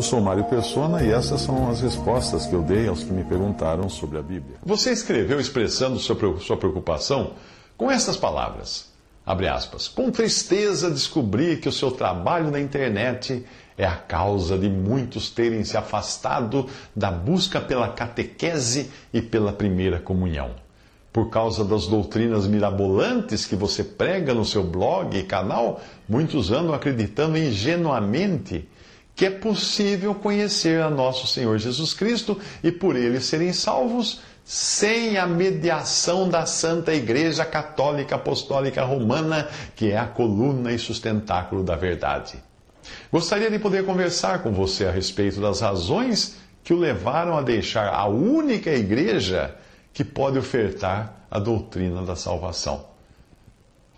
Eu sou Mário Persona e essas são as respostas que eu dei aos que me perguntaram sobre a Bíblia. Você escreveu expressando sua preocupação com estas palavras. Abre aspas. Com tristeza descobri que o seu trabalho na internet é a causa de muitos terem se afastado da busca pela catequese e pela primeira comunhão. Por causa das doutrinas mirabolantes que você prega no seu blog e canal, muitos andam acreditando ingenuamente que é possível conhecer a nosso Senhor Jesus Cristo e por ele serem salvos sem a mediação da Santa Igreja Católica Apostólica Romana, que é a coluna e sustentáculo da verdade. Gostaria de poder conversar com você a respeito das razões que o levaram a deixar a única igreja que pode ofertar a doutrina da salvação.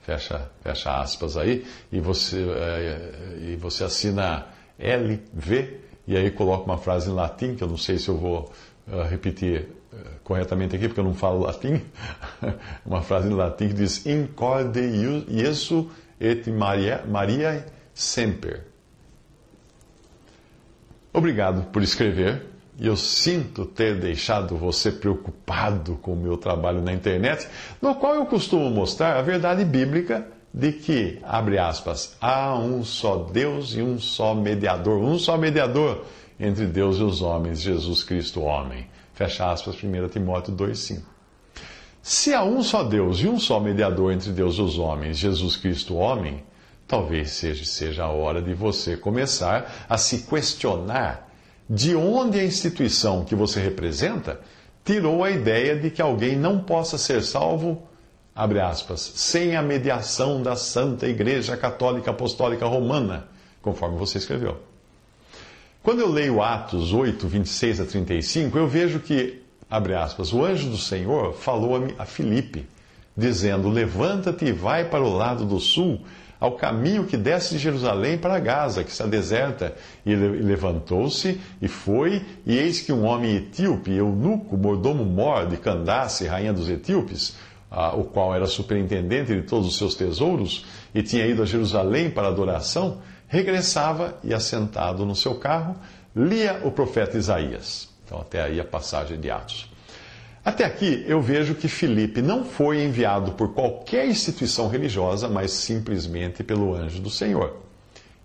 Fecha, fecha aspas aí, e você, é, e você assina LV, e aí coloca uma frase em latim, que eu não sei se eu vou uh, repetir uh, corretamente aqui, porque eu não falo latim. uma frase em latim que diz: Incorde Jesu et Maria, Maria semper. Obrigado por escrever. E eu sinto ter deixado você preocupado com o meu trabalho na internet, no qual eu costumo mostrar a verdade bíblica de que, abre aspas, há um só Deus e um só mediador, um só mediador entre Deus e os homens, Jesus Cristo, homem. Fecha aspas, 1 Timóteo 2,5. Se há um só Deus e um só mediador entre Deus e os homens, Jesus Cristo, homem, talvez seja, seja a hora de você começar a se questionar de onde a instituição que você representa tirou a ideia de que alguém não possa ser salvo, abre aspas, sem a mediação da Santa Igreja Católica Apostólica Romana, conforme você escreveu. Quando eu leio Atos 8, 26 a 35, eu vejo que, abre aspas, o anjo do Senhor falou a Filipe, dizendo: Levanta-te e vai para o lado do sul ao caminho que desce de Jerusalém para Gaza, que está deserta. E levantou-se e foi, e eis que um homem etíope, eunuco, mordomo mor de Candace, rainha dos etíopes, ah, o qual era superintendente de todos os seus tesouros, e tinha ido a Jerusalém para adoração, regressava e, assentado no seu carro, lia o profeta Isaías. Então, até aí a passagem de Atos. Até aqui eu vejo que Filipe não foi enviado por qualquer instituição religiosa, mas simplesmente pelo anjo do Senhor.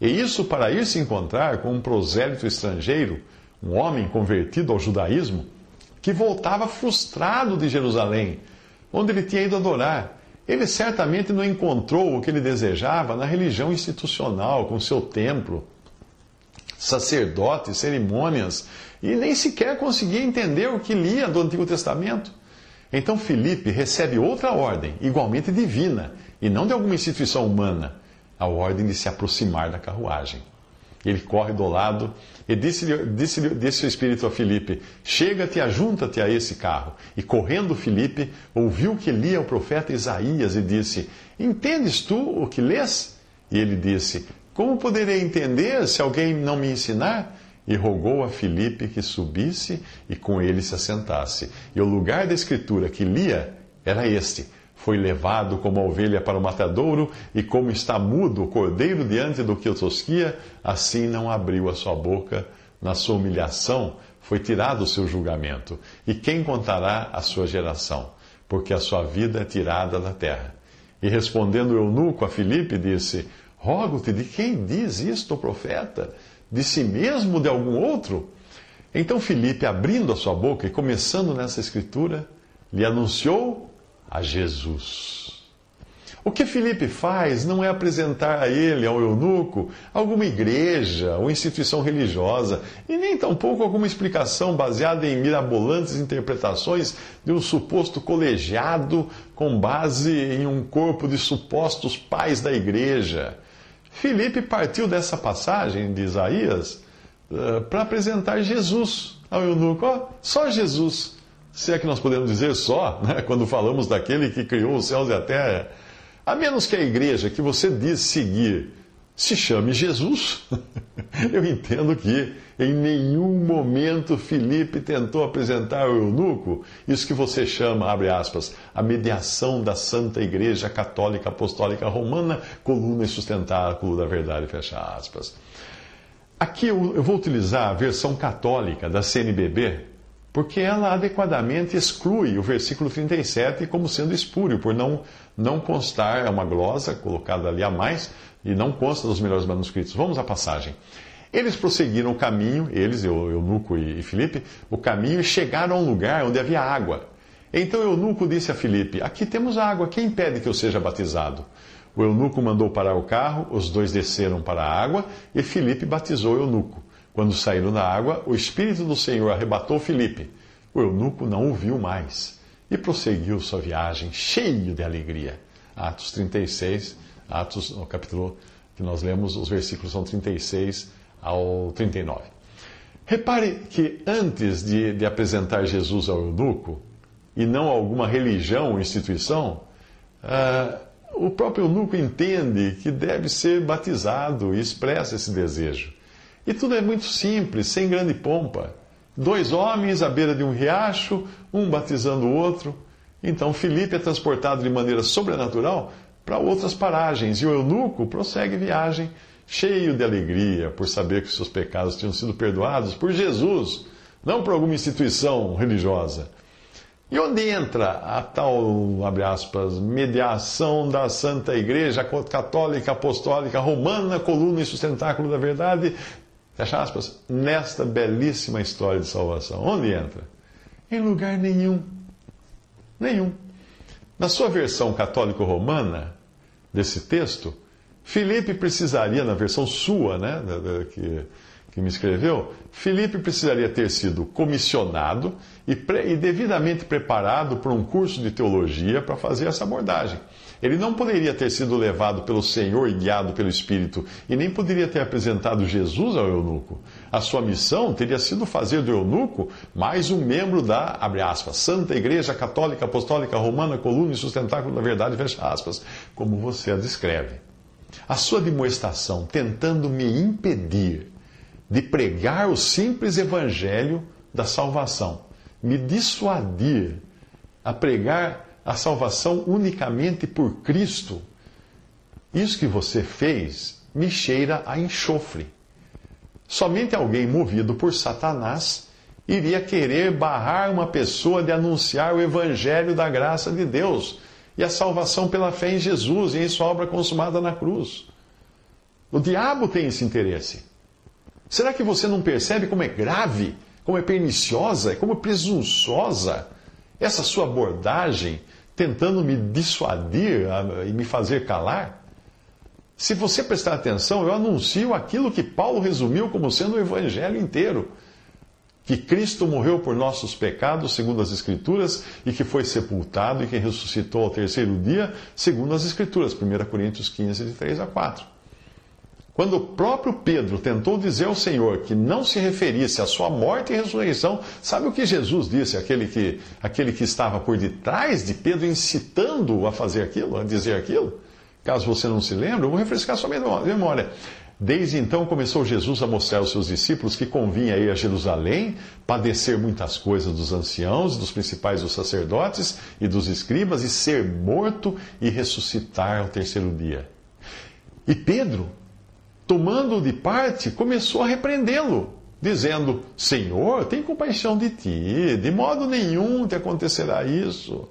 E isso para ir se encontrar com um prosélito estrangeiro, um homem convertido ao judaísmo, que voltava frustrado de Jerusalém, onde ele tinha ido adorar. Ele certamente não encontrou o que ele desejava na religião institucional, com seu templo, sacerdotes, cerimônias, e nem sequer conseguia entender o que lia do Antigo Testamento. Então Filipe recebe outra ordem, igualmente divina, e não de alguma instituição humana, a ordem de se aproximar da carruagem. Ele corre do lado e disse-lhe disse, disse o Espírito a Filipe: Chega-te, ajunta-te a esse carro. E correndo Filipe, ouviu que lia o profeta Isaías e disse: Entendes tu o que lês? E ele disse: Como poderei entender se alguém não me ensinar? e rogou a Filipe que subisse e com ele se assentasse. E o lugar da escritura que lia era este: Foi levado como ovelha para o matadouro, e como está mudo o cordeiro diante do que o tosquia, assim não abriu a sua boca. Na sua humilhação foi tirado o seu julgamento. E quem contará a sua geração? Porque a sua vida é tirada da terra. E respondendo o eunuco a Filipe, disse: Rogo-te, de quem diz isto o profeta? de si mesmo ou de algum outro? Então Filipe, abrindo a sua boca e começando nessa escritura, lhe anunciou a Jesus. O que Filipe faz não é apresentar a ele, ao eunuco, alguma igreja ou instituição religiosa, e nem tampouco alguma explicação baseada em mirabolantes interpretações de um suposto colegiado com base em um corpo de supostos pais da igreja. Filipe partiu dessa passagem de Isaías uh, para apresentar Jesus ao eunuco. Oh, só Jesus. Se é que nós podemos dizer só, né, quando falamos daquele que criou os céus e a terra. A menos que a igreja que você diz seguir se chame Jesus. Eu entendo que em nenhum momento Filipe tentou apresentar ao eunuco isso que você chama, abre aspas, a mediação da Santa Igreja Católica Apostólica Romana, coluna e sustentáculo da verdade, fecha aspas. Aqui eu vou utilizar a versão católica da CNBB, porque ela adequadamente exclui o versículo 37 como sendo espúrio, por não, não constar, é uma glosa colocada ali a mais, e não consta dos melhores manuscritos. Vamos à passagem. Eles prosseguiram o caminho, eles, Eunuco e Filipe, o caminho e chegaram a um lugar onde havia água. Então Eunuco disse a Filipe: Aqui temos água, quem impede que eu seja batizado? O eunuco mandou parar o carro, os dois desceram para a água e Filipe batizou o eunuco. Quando saíram da água, o Espírito do Senhor arrebatou Filipe. O eunuco não o viu mais e prosseguiu sua viagem cheio de alegria. Atos 36, Atos, no capítulo que nós lemos, os versículos são 36 ao 39. Repare que antes de, de apresentar Jesus ao eunuco, e não alguma religião ou instituição, uh, o próprio eunuco entende que deve ser batizado e expressa esse desejo. E tudo é muito simples, sem grande pompa. Dois homens à beira de um riacho, um batizando o outro. Então Filipe é transportado de maneira sobrenatural para outras paragens e o eunuco prossegue viagem cheio de alegria por saber que seus pecados tinham sido perdoados por Jesus, não por alguma instituição religiosa. E onde entra a tal, abre aspas, mediação da Santa Igreja Católica Apostólica Romana, coluna e sustentáculo da verdade, fecha aspas, nesta belíssima história de salvação. Onde entra? Em lugar nenhum. Nenhum. Na sua versão católico-romana desse texto, Filipe precisaria, na versão sua, né, que, que me escreveu, Filipe precisaria ter sido comissionado e, pre, e devidamente preparado por um curso de teologia para fazer essa abordagem. Ele não poderia ter sido levado pelo Senhor e guiado pelo Espírito, e nem poderia ter apresentado Jesus ao eunuco. A sua missão teria sido fazer do eunuco mais um membro da, abre aspas, Santa Igreja Católica Apostólica Romana, coluna e sustentáculo da verdade, fecha aspas, como você a descreve. A sua demonstração tentando me impedir de pregar o simples evangelho da salvação, me dissuadir a pregar a salvação unicamente por Cristo, isso que você fez me cheira a enxofre. Somente alguém movido por Satanás iria querer barrar uma pessoa de anunciar o evangelho da graça de Deus e a salvação pela fé em Jesus e em sua obra consumada na cruz. O diabo tem esse interesse. Será que você não percebe como é grave, como é perniciosa, como é presunçosa essa sua abordagem tentando me dissuadir e me fazer calar? Se você prestar atenção, eu anuncio aquilo que Paulo resumiu como sendo o evangelho inteiro. Que Cristo morreu por nossos pecados, segundo as Escrituras, e que foi sepultado e que ressuscitou ao terceiro dia, segundo as Escrituras. 1 Coríntios 15, de 3 a 4. Quando o próprio Pedro tentou dizer ao Senhor que não se referisse à sua morte e ressurreição, sabe o que Jesus disse? Aquele que, aquele que estava por detrás de Pedro, incitando-o a fazer aquilo, a dizer aquilo? Caso você não se lembre, eu vou refrescar sua memória. Desde então começou Jesus a mostrar aos seus discípulos que convinha ir a Jerusalém, padecer muitas coisas dos anciãos, dos principais dos sacerdotes e dos escribas, e ser morto e ressuscitar ao terceiro dia. E Pedro tomando-o de parte, começou a repreendê-lo, dizendo: Senhor, tem compaixão de ti, de modo nenhum te acontecerá isso.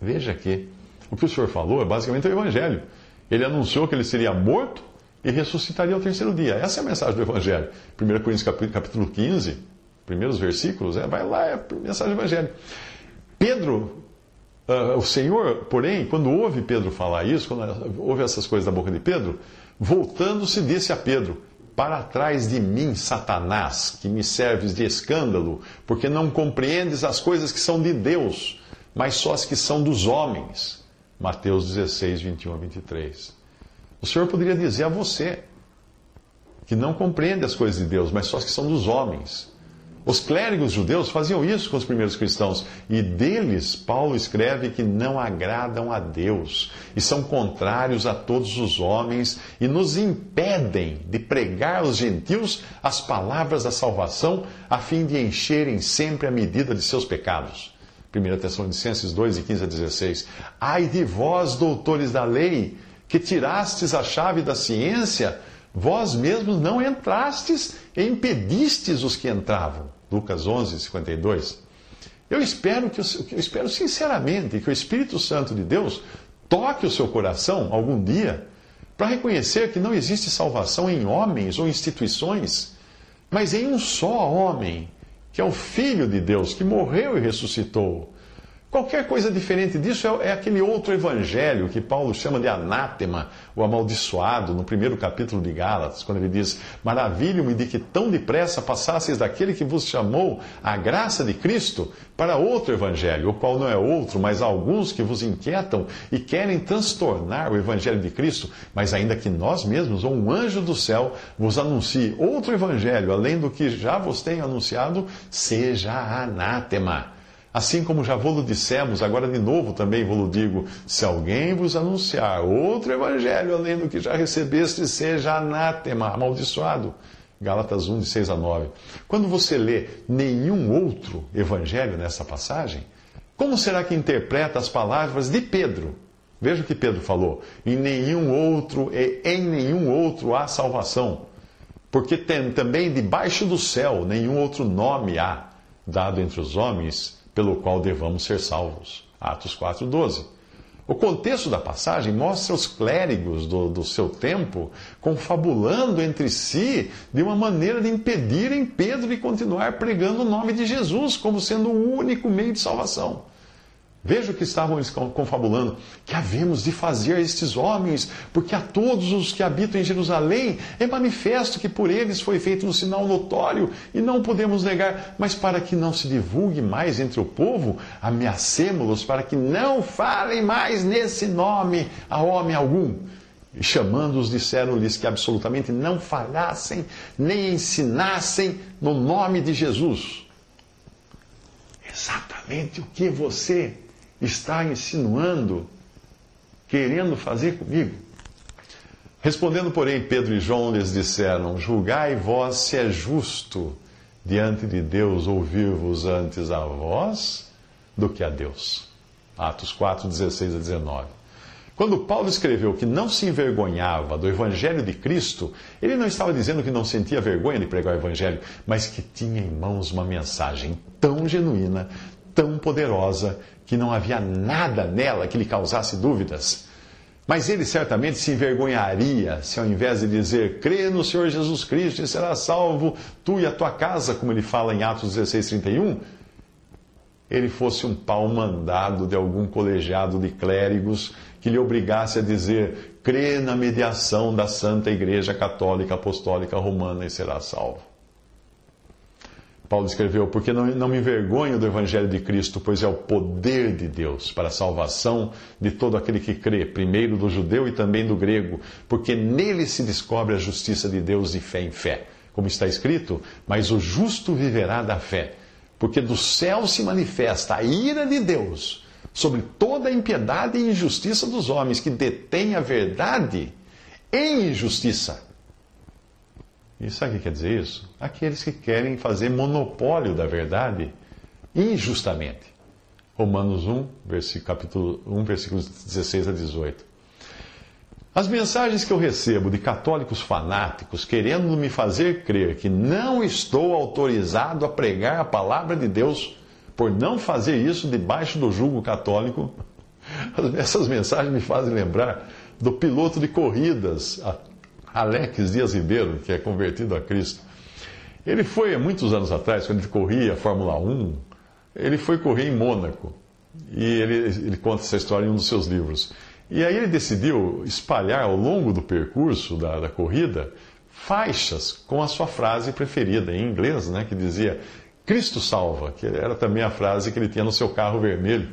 Veja que o que o Senhor falou é basicamente o Evangelho. Ele anunciou que ele seria morto e ressuscitaria ao terceiro dia. Essa é a mensagem do Evangelho. 1 Coríntios capítulo 15, primeiros versículos, é, vai lá, é a mensagem do Evangelho. Pedro Uh, o Senhor, porém, quando ouve Pedro falar isso, quando ouve essas coisas da boca de Pedro, voltando-se, disse a Pedro: Para trás de mim, Satanás, que me serves de escândalo, porque não compreendes as coisas que são de Deus, mas só as que são dos homens. Mateus 16, 21 a 23. O Senhor poderia dizer a você que não compreende as coisas de Deus, mas só as que são dos homens. Os clérigos judeus faziam isso com os primeiros cristãos, e deles Paulo escreve que não agradam a Deus e são contrários a todos os homens e nos impedem de pregar aos gentios as palavras da salvação, a fim de encherem sempre a medida de seus pecados. 1 Tessalonicenses 2, 15 a 16. Ai de vós, doutores da lei, que tirastes a chave da ciência Vós mesmos não entrastes e impedistes os que entravam. Lucas 11, 52. Eu espero, que, eu espero sinceramente que o Espírito Santo de Deus toque o seu coração algum dia para reconhecer que não existe salvação em homens ou instituições, mas em um só homem, que é o Filho de Deus, que morreu e ressuscitou Qualquer coisa diferente disso é, é, aquele outro evangelho que Paulo chama de anátema, o amaldiçoado, no primeiro capítulo de Gálatas, quando ele diz: Maravilho-me de que tão depressa passasseis daquele que vos chamou a graça de Cristo para outro evangelho, o qual não é outro, mas alguns que vos inquietam e querem transtornar o evangelho de Cristo, mas ainda que nós mesmos, ou um anjo do céu, vos anuncie outro evangelho, além do que já vos tenho anunciado, seja anátema. Assim como já vos dissemos, agora de novo também vos digo: se alguém vos anunciar outro evangelho além do que já recebeste, seja anátema, amaldiçoado. Gálatas 1, de 6 a 9. Quando você lê nenhum outro evangelho nessa passagem, como será que interpreta as palavras de Pedro? Veja o que Pedro falou: em nenhum outro, em nenhum outro há salvação, porque tem também debaixo do céu nenhum outro nome há dado entre os homens pelo qual devamos ser salvos. Atos 4,12. O contexto da passagem mostra os clérigos do, do, seu tempo confabulando entre si de uma maneira de impedirem Pedro de continuar pregando o nome de Jesus como sendo o único meio de salvação. Veja o que estavam eles confabulando. Que havemos de fazer a estes homens, porque a todos os que habitam em Jerusalém é manifesto que por eles foi feito um sinal notório e não podemos negar. Mas para que não se divulgue mais entre o povo, ameacemos-los para que não falem mais nesse nome a homem algum. E chamando-os, disseram-lhes que absolutamente não falassem nem ensinassem no nome de Jesus. Exatamente o que você está insinuando, querendo fazer comigo? Respondendo, porém, Pedro e João lhes disseram: Julgai vós se é justo diante de Deus ouvir-vos antes a vós do que a Deus. Atos 4, 16 a 19. Quando Paulo escreveu que não se envergonhava do Evangelho de Cristo, ele não estava dizendo que não sentia vergonha de pregar o Evangelho, mas que tinha em mãos uma mensagem tão genuína, tão poderosa, que não havia nada nela que lhe causasse dúvidas. Mas ele certamente se envergonharia se, ao invés de dizer, crê no Senhor Jesus Cristo e será salvo, tu e a tua casa, como ele fala em Atos 16, 31, ele fosse um pau mandado de algum colegiado de clérigos que lhe obrigasse a dizer, crê na mediação da Santa Igreja Católica Apostólica Romana e será salvo. Paulo escreveu: Porque não, não me envergonho do Evangelho de Cristo, pois é o poder de Deus para a salvação de todo aquele que crê, primeiro do judeu e também do grego, porque nele se descobre a justiça de Deus de fé em fé. Como está escrito: Mas o justo viverá da fé, porque do céu se manifesta a ira de Deus sobre toda a impiedade e injustiça dos homens que detêm a verdade em injustiça e sabe o que quer dizer isso? Aqueles que querem fazer monopólio da verdade injustamente. Romanos 1, versículo, capítulo 1, versículos 16 a 18. As mensagens que eu recebo de católicos fanáticos querendo me fazer crer que não estou autorizado a pregar a palavra de Deus por não fazer isso debaixo do jugo católico, essas mensagens me fazem lembrar do piloto de corridas Alex Dias Ribeiro, que é convertido a Cristo. Ele foi, muitos anos atrás, quando ele corria a Fórmula 1, ele foi correr em Mônaco. E ele, ele conta essa história em um dos seus livros. E aí ele decidiu espalhar ao longo do percurso da, da corrida faixas com a sua frase preferida em inglês, né, que dizia Cristo salva, que era também a frase que ele tinha no seu carro vermelho,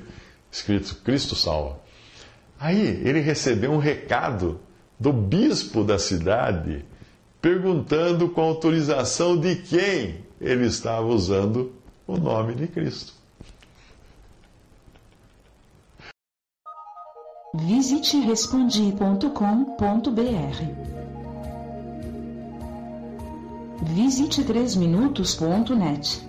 escrito Cristo salva. Aí ele recebeu um recado do bispo da cidade perguntando com autorização de quem ele estava usando o nome de Cristo. Visite respondi.com.br. Visite 3minutos.net.